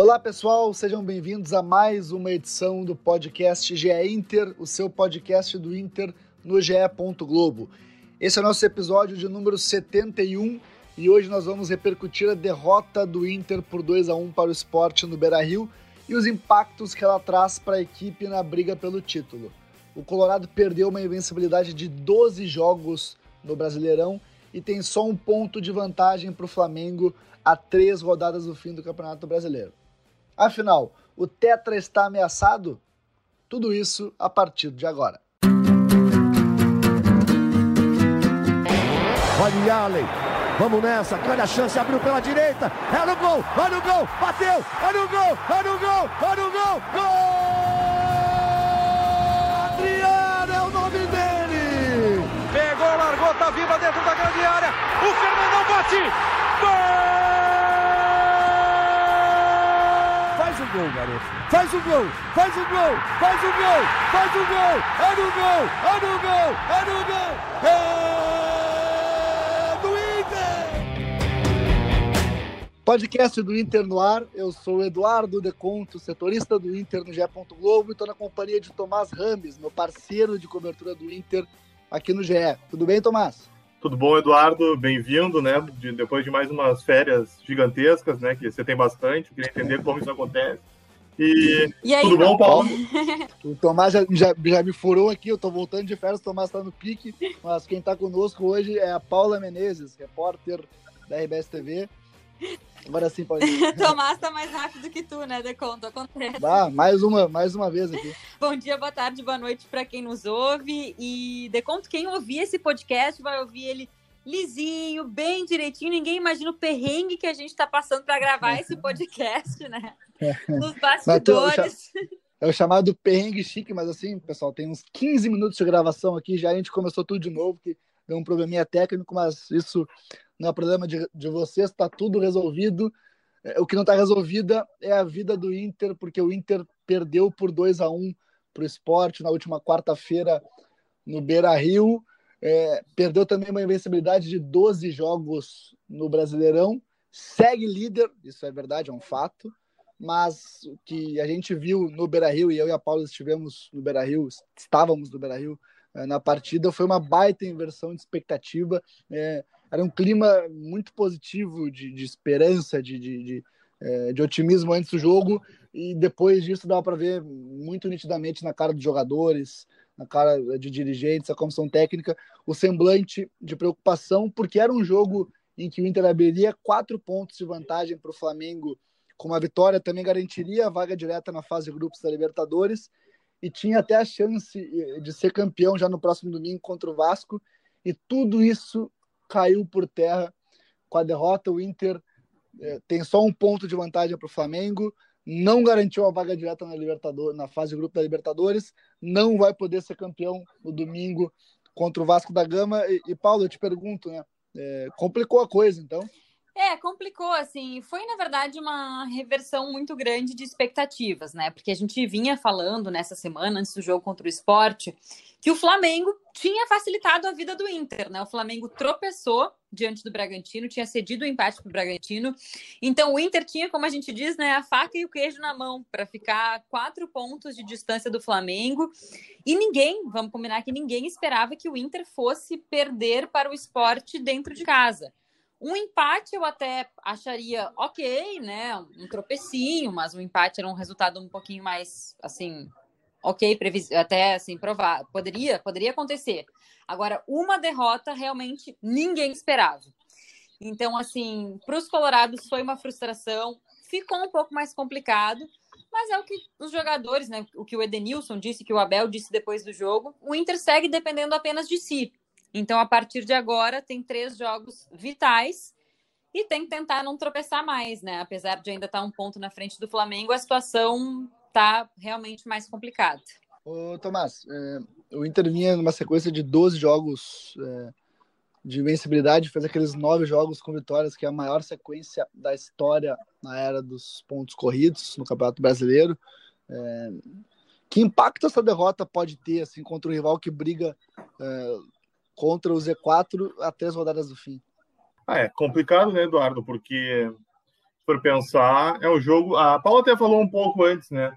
Olá pessoal, sejam bem-vindos a mais uma edição do podcast GE Inter, o seu podcast do Inter no GE. Globo. Esse é o nosso episódio de número 71 e hoje nós vamos repercutir a derrota do Inter por 2 a 1 para o esporte no Beira Rio e os impactos que ela traz para a equipe na briga pelo título. O Colorado perdeu uma invencibilidade de 12 jogos no Brasileirão e tem só um ponto de vantagem para o Flamengo a três rodadas do fim do Campeonato Brasileiro. Afinal, o Tetra está ameaçado? Tudo isso a partir de agora. Olha Allen, vamos nessa, grande a chance, abriu pela direita, é no gol, olha no gol, bateu, olha no gol, olha no gol, olha no gol, gol! Adriano é o nome dele! Pegou, largou, tá viva dentro da grande área, o Fernandão bate, gol! Faz o gol, garoto. Faz o gol, faz o gol, faz o gol, faz o gol. É no gol, é no gol, é no gol. É do Inter. Podcast do Inter no ar. Eu sou Eduardo Deconto, setorista do Inter no GE. Globo e estou na companhia de Tomás Rames, meu parceiro de cobertura do Inter aqui no GE. Tudo bem, Tomás? Tudo bom, Eduardo? Bem-vindo, né? De, depois de mais umas férias gigantescas, né? Que você tem bastante, queria entender como isso acontece. E, e aí, tudo bom, Paulo? o Tomás já, já, já, me furou aqui, eu tô voltando de férias, o Tomás tá no pique, mas quem tá conosco hoje é a Paula Menezes, repórter da RBS TV. Agora sim, pode. Tomás tá mais rápido que tu, né, Deconto? Acontece. Ah, mais uma, mais uma vez aqui. Bom dia, boa tarde, boa noite para quem nos ouve. E Deconto, quem ouvir esse podcast vai ouvir ele lisinho, bem direitinho. Ninguém imagina o perrengue que a gente está passando para gravar esse podcast, né? Nos bastidores. É o chamado perrengue chique, mas assim, pessoal, tem uns 15 minutos de gravação aqui, já a gente começou tudo de novo, que deu um probleminha técnico, mas isso não é problema de, de vocês, está tudo resolvido. É, o que não está resolvida é a vida do Inter, porque o Inter perdeu por 2 a 1 para o esporte na última quarta-feira no Beira Rio. É, perdeu também uma invencibilidade de 12 jogos no Brasileirão. Segue líder, isso é verdade, é um fato. Mas o que a gente viu no Beira Rio, e eu e a Paula estivemos no Beira Rio, estávamos no Beira Rio na partida, foi uma baita inversão de expectativa. É, era um clima muito positivo de, de esperança, de, de, de, é, de, otimismo antes do jogo, e depois disso dava para ver muito nitidamente na cara dos jogadores, na cara de dirigentes, a comissão técnica, o semblante de preocupação, porque era um jogo em que o Inter abriria quatro pontos de vantagem para o Flamengo com uma vitória, também garantiria a vaga direta na fase de grupos da Libertadores e tinha até a chance eh, de ser campeão já no próximo domingo contra o Vasco. E tudo isso caiu por terra com a derrota. O Inter é, tem só um ponto de vantagem para o Flamengo, não garantiu a vaga direta na, Libertadores, na fase de grupo da Libertadores, não vai poder ser campeão no domingo contra o Vasco da Gama. E, e Paulo, eu te pergunto, né? É, complicou a coisa, então. É, complicou, assim, foi na verdade uma reversão muito grande de expectativas, né? Porque a gente vinha falando nessa semana, antes do jogo contra o esporte, que o Flamengo tinha facilitado a vida do Inter, né? O Flamengo tropeçou diante do Bragantino, tinha cedido o empate para o Bragantino. Então o Inter tinha, como a gente diz, né, a faca e o queijo na mão para ficar quatro pontos de distância do Flamengo. E ninguém, vamos combinar que ninguém esperava que o Inter fosse perder para o esporte dentro de casa. Um empate eu até acharia ok, né? Um tropecinho, mas um empate era um resultado um pouquinho mais, assim, ok, previs... até assim, provar. Poderia, poderia acontecer. Agora, uma derrota realmente ninguém esperava. Então, assim, para os colorados foi uma frustração, ficou um pouco mais complicado, mas é o que os jogadores, né? O que o Edenilson disse, que o Abel disse depois do jogo, o Inter segue dependendo apenas de si. Então, a partir de agora, tem três jogos vitais e tem que tentar não tropeçar mais, né? Apesar de ainda estar um ponto na frente do Flamengo, a situação está realmente mais complicada. Ô, Tomás, é, o Inter vinha numa sequência de 12 jogos é, de invencibilidade, fez aqueles nove jogos com vitórias, que é a maior sequência da história na era dos pontos corridos no Campeonato Brasileiro. É, que impacto essa derrota pode ter assim, contra o rival que briga é, contra o Z4 a três rodadas do fim. Ah, é complicado, né, Eduardo? Porque for pensar, é um jogo. A Paula até falou um pouco antes, né?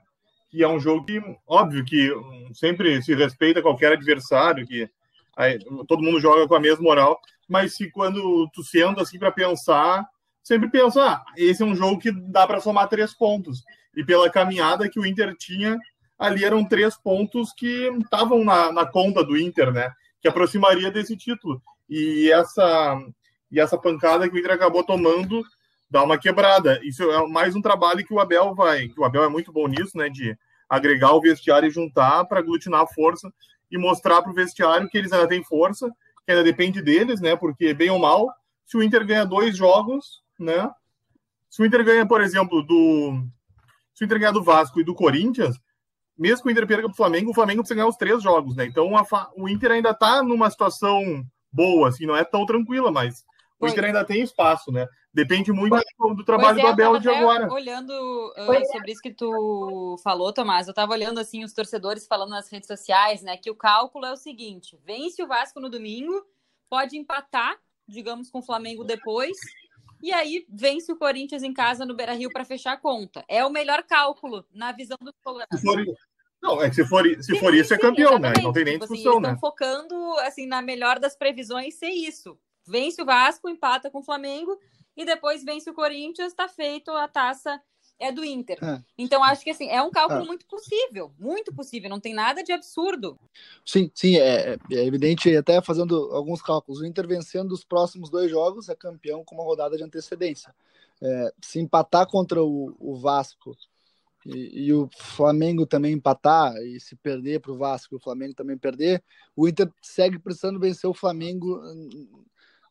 Que é um jogo que, óbvio, que sempre se respeita qualquer adversário, que aí, todo mundo joga com a mesma moral, mas se quando tu senta assim para pensar, sempre pensa, ah, esse é um jogo que dá para somar três pontos. E pela caminhada que o Inter tinha, ali eram três pontos que estavam na, na conta do Inter, né? Que aproximaria desse título. E essa, e essa pancada que o Inter acabou tomando dá uma quebrada. Isso é mais um trabalho que o Abel vai. Que o Abel é muito bom nisso, né? De agregar o vestiário e juntar para aglutinar a força e mostrar para o vestiário que eles ainda têm força, que ainda depende deles, né? Porque, bem ou mal, se o Inter ganha dois jogos, né? Se o Inter ganha, por exemplo, do. Se o Inter ganhar do Vasco e do Corinthians, mesmo que o Inter perca para o Flamengo, o Flamengo precisa ganhar os três jogos, né? Então a, o Inter ainda está numa situação boa, assim, não é tão tranquila, mas o Inter ainda tem espaço, né? Depende muito do, do trabalho é, do Abel de agora. Olhando uh, sobre isso que tu falou, Tomás, eu estava olhando assim os torcedores falando nas redes sociais, né? Que o cálculo é o seguinte: vence o Vasco no domingo, pode empatar, digamos, com o Flamengo depois, e aí vence o Corinthians em casa no Beira Rio para fechar a conta. É o melhor cálculo na visão do colorados. Não, é que se for, se sim, for isso, é sim, é campeão, exatamente. né? Não tem nem tipo assim, discussão, assim, né? Estão focando, assim, na melhor das previsões ser isso. Vence o Vasco, empata com o Flamengo e depois vence o Corinthians, está feito a taça é do Inter. É. Então, acho que assim, é um cálculo é. muito possível, muito possível, não tem nada de absurdo. Sim, sim, é, é, evidente, até fazendo alguns cálculos, o Inter vencendo os próximos dois jogos é campeão com uma rodada de antecedência. É, se empatar contra o, o Vasco e, e, o Flamengo também empatar, e se perder para o Vasco o Flamengo também perder, o Inter segue precisando vencer o Flamengo hum,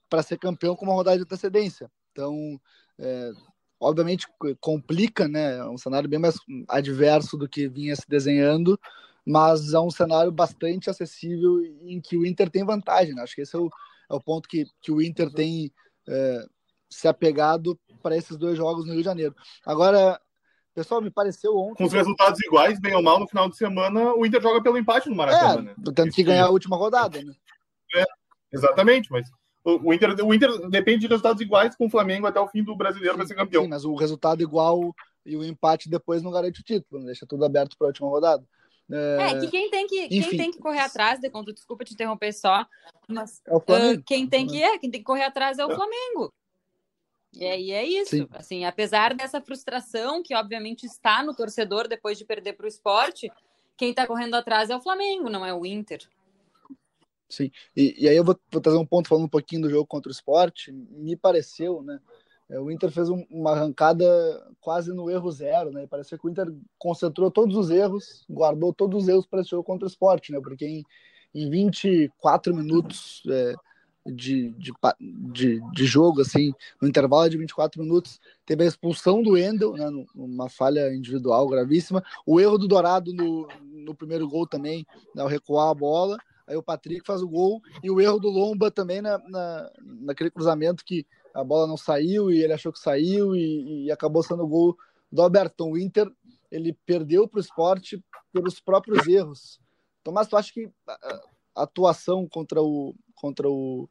para ser campeão com uma rodada de antecedência. Então, é, obviamente complica, né? É um cenário bem mais adverso do que vinha se desenhando, mas é um cenário bastante acessível em que o Inter tem vantagem. Né? Acho que esse é o, é o ponto que, que o Inter tem é, se apegado para esses dois jogos no Rio de Janeiro. Agora, Pessoal, me pareceu ontem. Com os resultados iguais, bem ou mal, no final de semana, o Inter joga pelo empate no Maracanã. É, né? Tendo que ganhar a última rodada, né? É, exatamente, mas o, Inter, o Inter depende de resultados iguais com o Flamengo até o fim do brasileiro para ser campeão. Sim, mas o resultado igual e o empate depois não garante o título, deixa tudo aberto para a última rodada. É, é, que quem tem que, quem tem que correr atrás, Deconto, desculpa te interromper só, mas é uh, quem tem que é, quem tem que correr atrás é o é. Flamengo. E aí é isso. Sim. Assim, apesar dessa frustração que obviamente está no torcedor depois de perder para o esporte, quem está correndo atrás é o Flamengo, não é o Inter. Sim. E, e aí eu vou, vou, trazer um ponto falando um pouquinho do jogo contra o esporte. Me pareceu, né? É, o Inter fez um, uma arrancada quase no erro zero, né? Parecia que o Inter concentrou todos os erros, guardou todos os erros para esse jogo contra o esporte, né? Porque em, em 24 minutos é, de, de, de, de, jogo, assim, no intervalo de 24 minutos, teve a expulsão do Endel, né, numa falha individual gravíssima, o erro do Dourado no, no primeiro gol também, né, ao recuar a bola, aí o Patrick faz o gol, e o erro do Lomba também na, na, naquele cruzamento que a bola não saiu e ele achou que saiu e, e acabou sendo o gol do Alberton. O Inter, ele perdeu para o esporte pelos próprios erros. Tomás, tu acha que a atuação contra o, contra o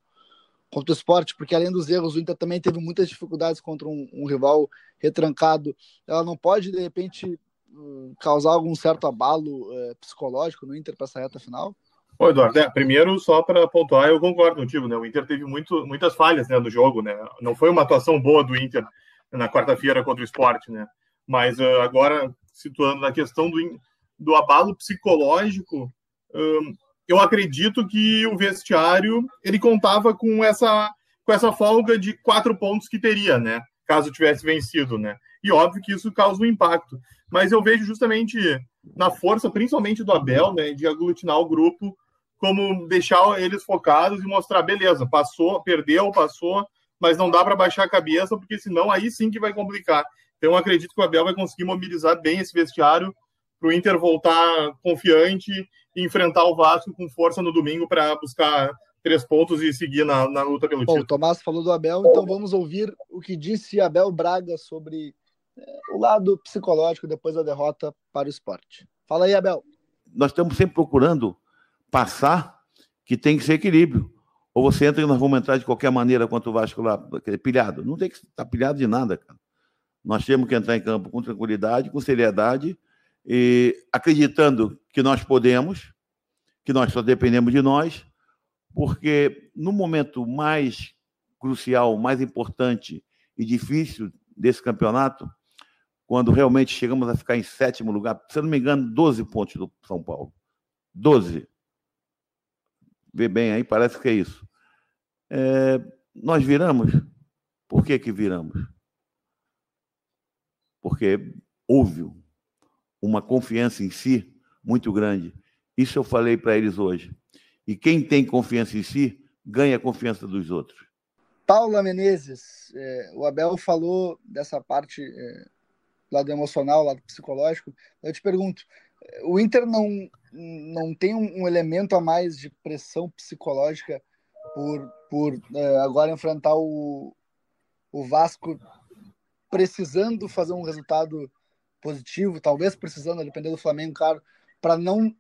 contra o esporte, porque além dos erros, o Inter também teve muitas dificuldades contra um, um rival retrancado. Ela não pode, de repente, hum, causar algum certo abalo é, psicológico no Inter para essa reta final? Ô, Eduardo, é, primeiro, só para pontuar, eu concordo contigo, né? O Inter teve muito, muitas falhas né, no jogo, né? Não foi uma atuação boa do Inter na quarta-feira contra o esporte, né? Mas uh, agora, situando na questão do, do abalo psicológico, um, eu acredito que o vestiário ele contava com essa com essa folga de quatro pontos que teria, né? Caso tivesse vencido, né? E óbvio que isso causa um impacto. Mas eu vejo justamente na força, principalmente do Abel, né, de aglutinar o grupo, como deixar eles focados e mostrar, beleza, passou, perdeu, passou, mas não dá para baixar a cabeça, porque senão aí sim que vai complicar. Então acredito que o Abel vai conseguir mobilizar bem esse vestiário para o Inter voltar confiante e enfrentar o Vasco com força no domingo para buscar três pontos e seguir na, na luta pelo Bom, título. O Tomás falou do Abel, então vamos ouvir o que disse Abel Braga sobre é, o lado psicológico depois da derrota para o esporte. Fala aí, Abel. Nós estamos sempre procurando passar que tem que ser equilíbrio. Ou você entra e nós vamos entrar de qualquer maneira contra o Vasco lá, pilhado. Não tem que estar pilhado de nada, cara. Nós temos que entrar em campo com tranquilidade, com seriedade, e acreditando que nós podemos, que nós só dependemos de nós, porque no momento mais crucial, mais importante e difícil desse campeonato, quando realmente chegamos a ficar em sétimo lugar, se eu não me engano, 12 pontos do São Paulo. 12. Vê bem aí, parece que é isso. É, nós viramos. Por que, que viramos? Porque houve uma confiança em si muito grande. Isso eu falei para eles hoje. E quem tem confiança em si ganha a confiança dos outros. Paula Menezes, é, o Abel falou dessa parte é, lado emocional, lado psicológico. Eu te pergunto, o Inter não, não tem um, um elemento a mais de pressão psicológica por, por é, agora enfrentar o, o Vasco precisando fazer um resultado positivo, talvez precisando, dependendo do Flamengo, claro, para não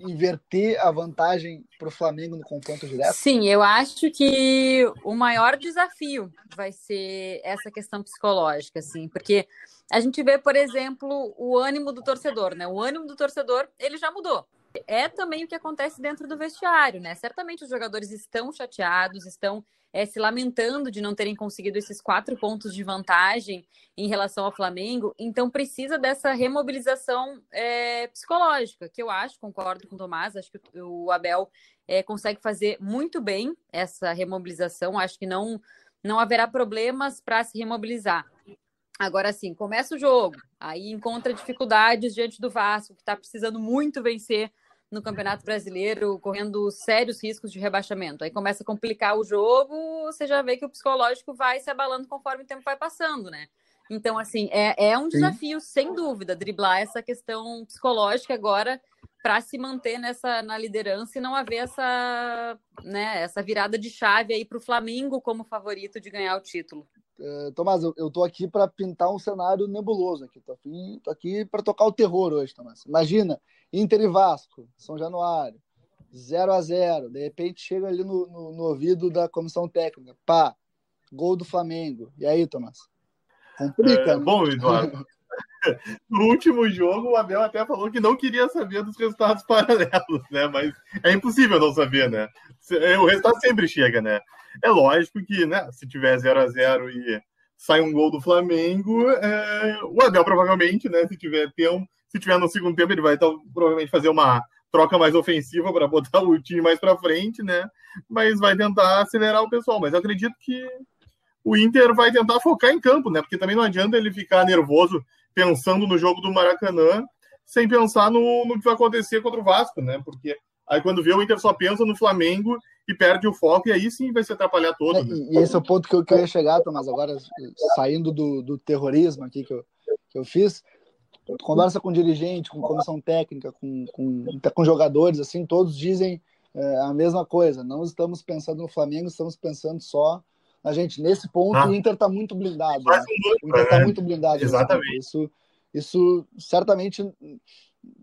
inverter a vantagem para o Flamengo no confronto direto? Sim, eu acho que o maior desafio vai ser essa questão psicológica, assim, porque a gente vê, por exemplo, o ânimo do torcedor, né? O ânimo do torcedor, ele já mudou. É também o que acontece dentro do vestiário, né? Certamente os jogadores estão chateados, estão é, se lamentando de não terem conseguido esses quatro pontos de vantagem em relação ao Flamengo. Então, precisa dessa remobilização é, psicológica, que eu acho, concordo com o Tomás, acho que o Abel é, consegue fazer muito bem essa remobilização. Acho que não, não haverá problemas para se remobilizar. Agora sim, começa o jogo, aí encontra dificuldades diante do Vasco, que está precisando muito vencer no Campeonato Brasileiro, correndo sérios riscos de rebaixamento. Aí começa a complicar o jogo, você já vê que o psicológico vai se abalando conforme o tempo vai passando, né? Então, assim, é, é um desafio, Sim. sem dúvida, driblar essa questão psicológica agora para se manter nessa na liderança e não haver essa, né, essa virada de chave aí para o Flamengo como favorito de ganhar o título. Uh, Tomás, eu, eu tô aqui para pintar um cenário nebuloso aqui. Tô, aqui, aqui para tocar o terror hoje, Tomás. Imagina, Inter e Vasco, São Januário, 0 a 0 De repente chega ali no, no, no, ouvido da comissão técnica. Pá, gol do Flamengo. E aí, Tomás? Complica. É, né? Bom, Eduardo. no último jogo, o Abel até falou que não queria saber dos resultados paralelos, né? Mas é impossível não saber, né? O resultado sempre chega, né? É lógico que, né, se tiver 0 a 0 e sai um gol do Flamengo, é, o Abel provavelmente, né, se tiver tempo, se tiver no segundo tempo, ele vai então, provavelmente fazer uma troca mais ofensiva para botar o time mais para frente, né? Mas vai tentar acelerar o pessoal. Mas eu acredito que o Inter vai tentar focar em campo, né? Porque também não adianta ele ficar nervoso pensando no jogo do Maracanã sem pensar no, no que vai acontecer contra o Vasco, né? Porque aí quando vê o Inter só pensa no Flamengo e perde o foco, e aí sim vai se atrapalhar todo. Né? E, esse é o ponto que eu, que eu ia chegar, Tomás, agora saindo do, do terrorismo aqui que eu, que eu fiz. Conversa com dirigente, com comissão técnica, com, com, com jogadores, assim, todos dizem é, a mesma coisa. Não estamos pensando no Flamengo, estamos pensando só na gente. Nesse ponto, ah. o Inter está muito blindado. Né? O Inter está né? muito blindado. Exatamente. Isso, isso certamente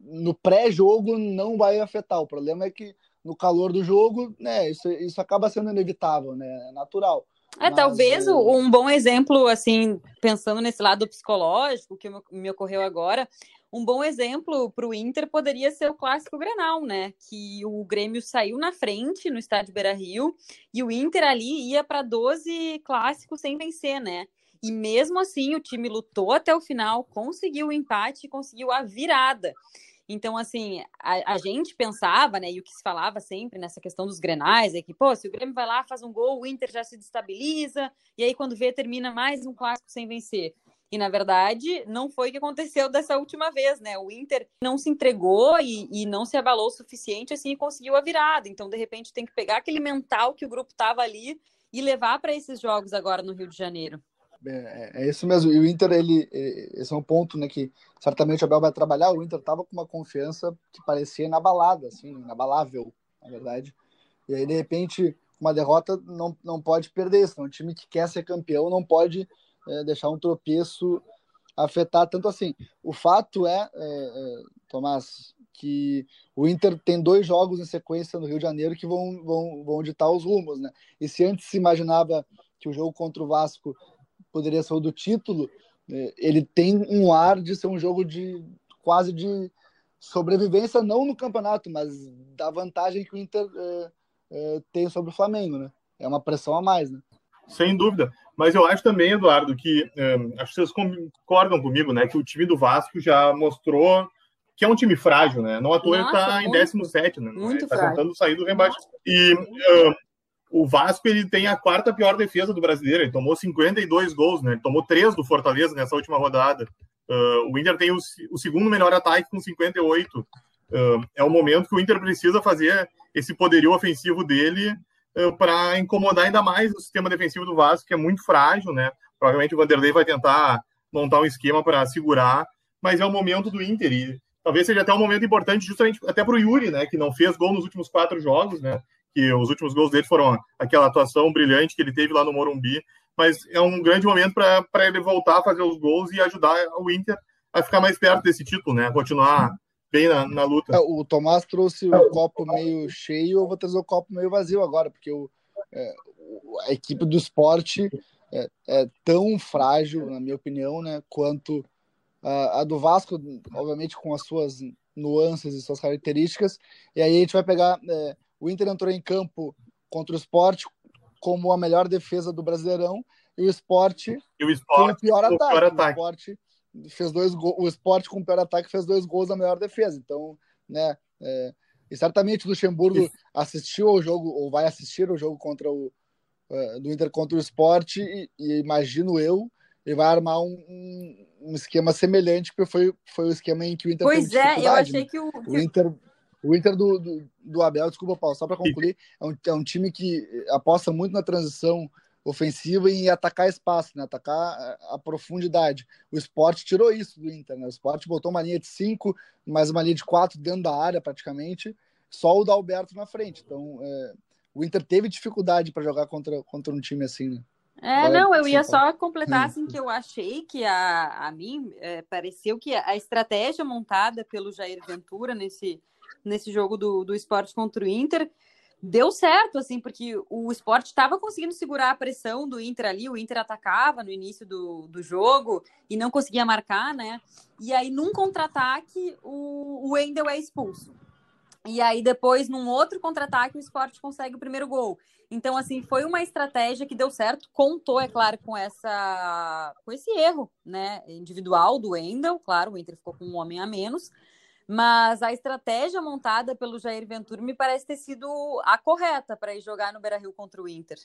no pré-jogo não vai afetar. O problema é que no calor do jogo, né, isso, isso acaba sendo inevitável, né, é natural. É, Mas, talvez é... um bom exemplo, assim, pensando nesse lado psicológico que me ocorreu agora, um bom exemplo para o Inter poderia ser o clássico Grenal, né? Que o Grêmio saiu na frente no estádio Beira Rio e o Inter ali ia para 12 clássicos sem vencer, né? E mesmo assim o time lutou até o final, conseguiu o empate e conseguiu a virada. Então, assim, a, a, gente pensava, né, e o que se falava sempre nessa questão dos grenais, é que, pô, se o Grêmio vai lá, faz um gol, o Inter já se destabiliza, e aí quando vê, termina mais um clássico sem vencer. E, na verdade, não foi o que aconteceu dessa última vez, né? O Inter não se entregou e, e não se abalou o suficiente, assim, e conseguiu a virada. Então, de repente, tem que pegar aquele mental que o grupo tava ali e levar para esses jogos agora no Rio de Janeiro. É, é, isso mesmo. E o Inter, ele, esse é um ponto, né, que certamente o Abel vai trabalhar. O Inter estava com uma confiança que parecia inabalada, assim, inabalável, na verdade. E aí, de repente, uma derrota não, não pode perder isso. Um time que quer ser campeão não pode é, deixar um tropeço afetar tanto assim. O fato é, é, é, Tomás, que o Inter tem dois jogos em sequência no Rio de Janeiro que vão, vão, vão ditar os rumos, né? E se antes se imaginava que o jogo contra o Vasco poderia ser o do título, é, ele tem um ar de ser um jogo de quase de sobrevivência, não no campeonato, mas da vantagem que o Inter é, é, tem sobre o Flamengo, né? É uma pressão a mais, né? Sem dúvida. Mas eu acho também, Eduardo, que um, acho que vocês concordam comigo, né? Que o time do Vasco já mostrou que é um time frágil, né? Não à toa ele está em 17, né? Muito tá tentando sair do rebate. E um, o Vasco ele tem a quarta pior defesa do brasileiro. Ele tomou 52 gols, né? Ele tomou três do Fortaleza nessa última rodada. Uh, o Inter tem o, o, segundo melhor ataque com 58. Uh, é o momento que o Inter precisa fazer esse poderio ofensivo dele uh, para incomodar ainda mais o sistema defensivo do Vasco, que é muito frágil, né? Provavelmente o Vanderlei vai tentar montar um esquema para segurar, mas é o momento do Inter e talvez seja até um momento importante justamente até para o Yuri, né? Que não fez gol nos últimos quatro jogos, né? Que os últimos gols dele foram aquela atuação brilhante que ele teve lá no Morumbi mas é um grande momento para ele voltar a fazer os gols e ajudar o Inter a ficar mais perto desse título, né? Continuar bem na, na luta. É, o Tomás trouxe o copo meio cheio, eu vou trazer o copo meio vazio agora, porque o, é, a equipe do esporte é, é, tão frágil, na minha opinião, né? Quanto a, a do Vasco, obviamente com as suas nuances e suas características. E aí a gente vai pegar. É, o Inter entrou em campo contra o esporte como a melhor defesa do Brasileirão e o esporte, e o esporte com o pior ataque. Pior ataque. O esporte fez dois o esporte com o pior ataque fez dois gols da melhor defesa. Então, né, é, e certamente o Luxemburgo Isso. assistiu ao jogo ou vai assistir ao jogo contra o uh, do Inter contra o esporte e, e, imagino eu ele vai armar um, um, esquema semelhante porque foi, foi o esquema em que o Inter pois é eu achei né? que o, o Inter o Inter do, do, do Abel, desculpa, Paulo, só para concluir, é um, é um time que aposta muito na transição ofensiva e em atacar espaço, né? atacar a profundidade. O esporte tirou isso do Inter, né? O esporte botou uma linha de cinco, mais uma linha de quatro dentro da área praticamente, só o da Alberto na frente. Então, é, o Inter teve dificuldade para jogar contra, contra um time assim, né? É, não, eu ia só completar assim que eu achei que a, a mim é, pareceu que a estratégia montada pelo Jair Ventura nesse nesse jogo do, do esporte contra o Inter. Deu certo, assim, porque o esporte estava conseguindo segurar a pressão do Inter ali, o Inter atacava no início do, do jogo e não conseguia marcar, né? E aí, num contra-ataque, o, o Wendel é expulso. E aí, depois, num outro contra-ataque, o esporte consegue o primeiro gol. Então, assim, foi uma estratégia que deu certo, contou, é claro, com essa com esse erro, né, individual do Wendel, claro, o Inter ficou com um homem a menos, mas a estratégia montada pelo Jair Ventura me parece ter sido a correta para ir jogar no Beira-Rio contra o Inter.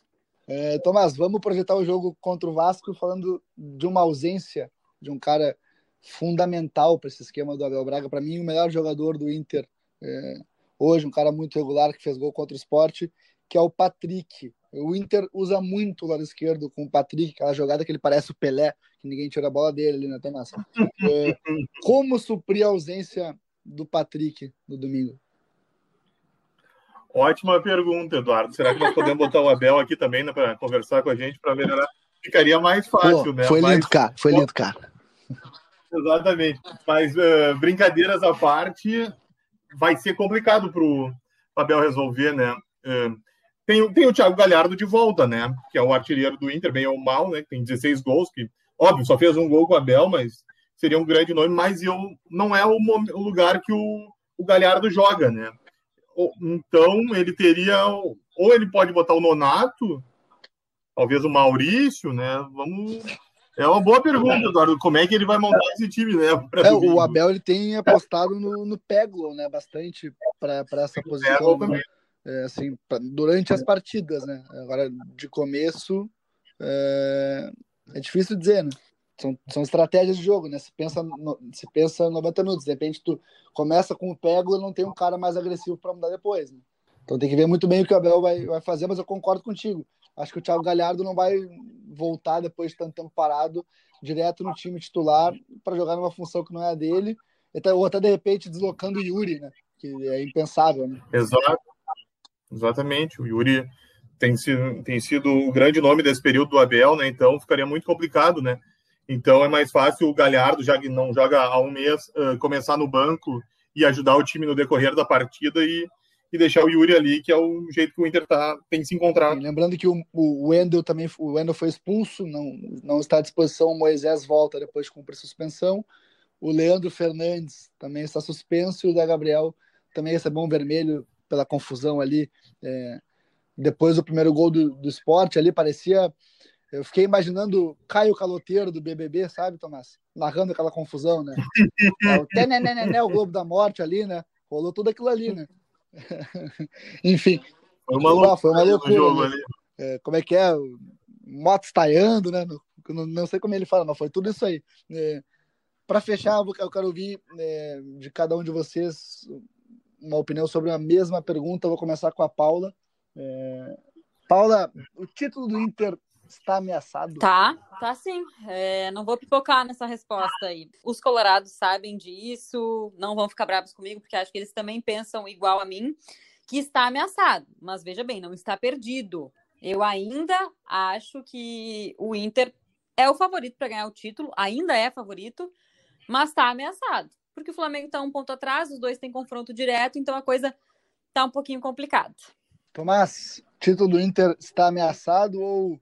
É, Tomás, vamos projetar o jogo contra o Vasco falando de uma ausência de um cara fundamental para esse esquema do Abel Braga. Para mim, o melhor jogador do Inter é, hoje, um cara muito regular que fez gol contra o esporte, que é o Patrick. O Inter usa muito o lado esquerdo com o Patrick, aquela jogada que ele parece o Pelé, que ninguém tira a bola dele ali, né, Tomás? É, como suprir a ausência do Patrick no domingo? Ótima pergunta, Eduardo. Será que nós podemos botar o Abel aqui também né, para conversar com a gente para melhorar? Ficaria mais fácil, Pô, né? Foi lindo, Mas... cara. Foi lindo, cara. Exatamente. Mas uh, brincadeiras à parte, vai ser complicado para o Abel resolver, né? Uh, tem, tem o Thiago Galhardo de volta, né? Que é o artilheiro do Inter, bem ou mal, né? Tem 16 gols, que, óbvio, só fez um gol com o Abel, mas seria um grande nome, mas eu, não é o, o lugar que o, o Galhardo joga, né? Então ele teria. Ou ele pode botar o Nonato, talvez o Maurício, né? Vamos. É uma boa pergunta, Eduardo. Como é que ele vai montar esse time, né? É, o Abel ele tem apostado no, no Peglo, né? Bastante para essa posição. Né? É, assim, pra, durante as partidas, né? Agora, de começo, é, é difícil dizer, né? São, são estratégias de jogo, né? Se pensa, no, se pensa 90 minutos, de repente tu começa com o pego e não tem um cara mais agressivo para mudar depois. Né? Então tem que ver muito bem o que o Abel vai, vai fazer, mas eu concordo contigo. Acho que o Thiago Galhardo não vai voltar depois de tanto tempo parado direto no time titular para jogar numa função que não é a dele, ou até de repente deslocando o Yuri, né? Que é impensável, né? Exato. Exatamente. O Yuri tem sido, tem sido o grande nome desse período do Abel, né? Então ficaria muito complicado, né? Então é mais fácil o Galhardo, já que não joga há um mês, uh, começar no banco e ajudar o time no decorrer da partida e, e deixar o Yuri ali, que é o jeito que o Inter tá, tem se encontrar. Sim, lembrando que o, Wendel também o Wendel foi expulso, não, não está à disposição, o Moisés volta depois de cumprir suspensão. O Leandro Fernandes também está suspenso e o Zé Gabriel também recebeu um vermelho pela confusão ali. É, depois do primeiro gol do, do esporte ali, parecia. Eu fiquei imaginando Caio Caloteiro do BBB, sabe, Tomás? Narrando aquela confusão, né? É, o, o Globo da Morte ali, né? Rolou tudo aquilo ali, né? Enfim. Foi uma loucura. Foi uma loucura né? é, como é que é? Moto estaiando, né? Não, não, sei como ele fala, mas foi tudo isso aí. É, Para fechar, eu quero ouvir é, de cada um de vocês uma opinião sobre a mesma pergunta. Eu vou começar com a Paula. É... Paula, o título do Inter está ameaçado? Tá, tá sim. É, não vou pipocar nessa resposta aí. Os colorados sabem disso, não vão ficar bravos comigo, porque acho que eles também pensam igual a mim, que está ameaçado. Mas veja bem, não está perdido. Eu ainda acho que o Inter é o favorito para ganhar o título, ainda é favorito, mas está ameaçado. Porque o Flamengo está um ponto atrás, os dois têm confronto direto, então a coisa está um pouquinho complicada. Tomás, título do Inter está ameaçado ou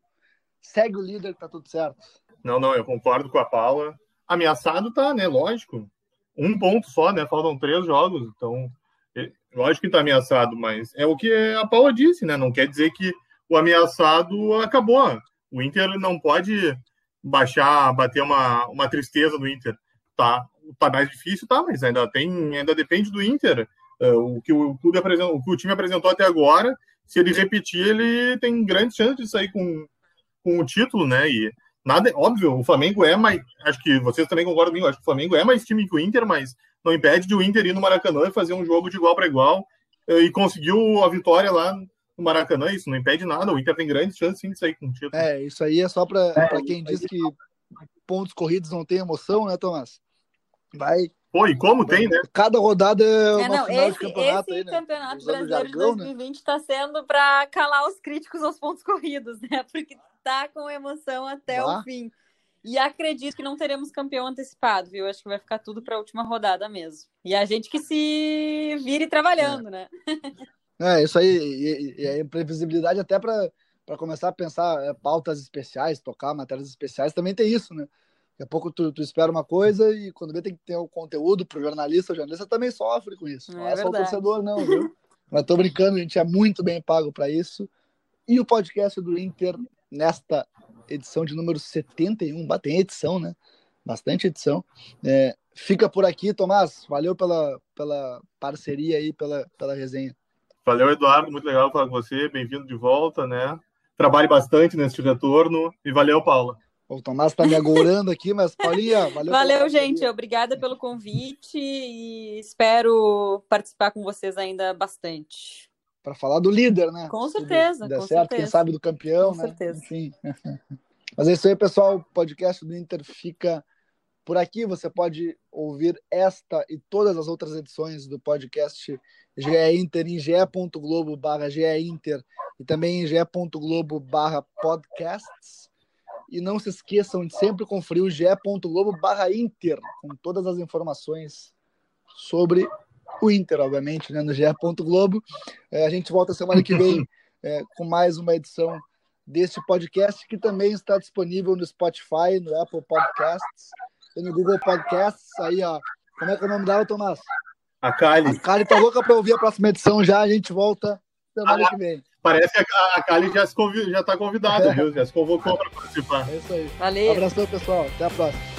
segue o líder que tá tudo certo? Não, não, eu concordo com a Paula. Ameaçado tá, né? Lógico. Um ponto só, né? Faltam três jogos, então lógico que tá ameaçado, mas é o que a Paula disse, né? Não quer dizer que o ameaçado acabou. O Inter não pode baixar, bater uma, uma tristeza no Inter. Tá, tá mais difícil, tá, mas ainda tem, ainda depende do Inter. Uh, o que o clube apresentou, o que o time apresentou até agora, se ele repetir, ele tem grandes chances de sair com, com o título, né? E nada, óbvio, o Flamengo é mais, acho que vocês também concordam comigo, acho que o Flamengo é mais time que o Inter, mas não impede de o Inter ir no Maracanã e fazer um jogo de igual para igual uh, e conseguiu a vitória lá no Maracanã, isso não impede nada, o Inter tem grandes chances sim de sair com o título. É, isso aí é só para é, quem diz que pontos corridos não tem emoção, né, Tomás? Vai. Pô, e como tem, né? Cada rodada é uma é, não, final esse, de campeonato. Esse aí, né? campeonato brasileiro jargão, de 2020 está né? Tá sendo para calar os críticos aos pontos corridos, né? Porque tá com emoção até o fim. E acredito que não teremos campeão antecipado, viu? Acho que vai ficar tudo para a última rodada mesmo. E a gente que se vire trabalhando, é. né? É, isso aí. E, e a imprevisibilidade até para começar a pensar é, pautas especiais, tocar matérias especiais, também tem isso, né? Daqui a pouco tu, tu, espera uma coisa e quando vê tem que ter o conteúdo pro jornalista, o jornalista também sofre com isso. Não é, é só o torcedor, não, viu? Mas tô brincando, a gente é muito bem pago para isso. E o podcast do Inter, nesta edição de número 71, tem edição, né? Bastante edição. É, fica por aqui, Tomás. Valeu pela, pela parceria aí, pela, pela resenha. Valeu, Eduardo. Muito legal falar com você. Bem-vindo de volta, né? Trabalhe bastante nesse retorno. E valeu, Paula. O Tomás está me agorando aqui, mas Paulinha, valeu. Valeu, gente. Obrigada pelo convite e espero participar com vocês ainda bastante. Para falar do líder, né? Com certeza. Se der certo, certeza. quem sabe do campeão, com né? certeza. Enfim. Mas é isso aí, pessoal. O podcast do Inter fica por aqui. Você pode ouvir esta e todas as outras edições do podcast GE Inter em ge.globo barra Inter e também em ge.globo barra podcasts. E não se esqueçam de sempre conferir o ge.globo barra Inter, com todas as informações sobre o Inter, obviamente, né, no ge.globo. É, a gente volta semana que vem é, com mais uma edição deste podcast, que também está disponível no Spotify, no Apple Podcasts e no Google Podcasts. Aí, ó. Como é que é o nome dela, Tomás? A Kali. A Kali tá louca para ouvir a próxima edição já. A gente volta semana ah, que vem. Parece que a, Kali já está convidada, é. viu? Já se convocou para participar. É isso aí. Valeu. Abração, pessoal. Até a próxima.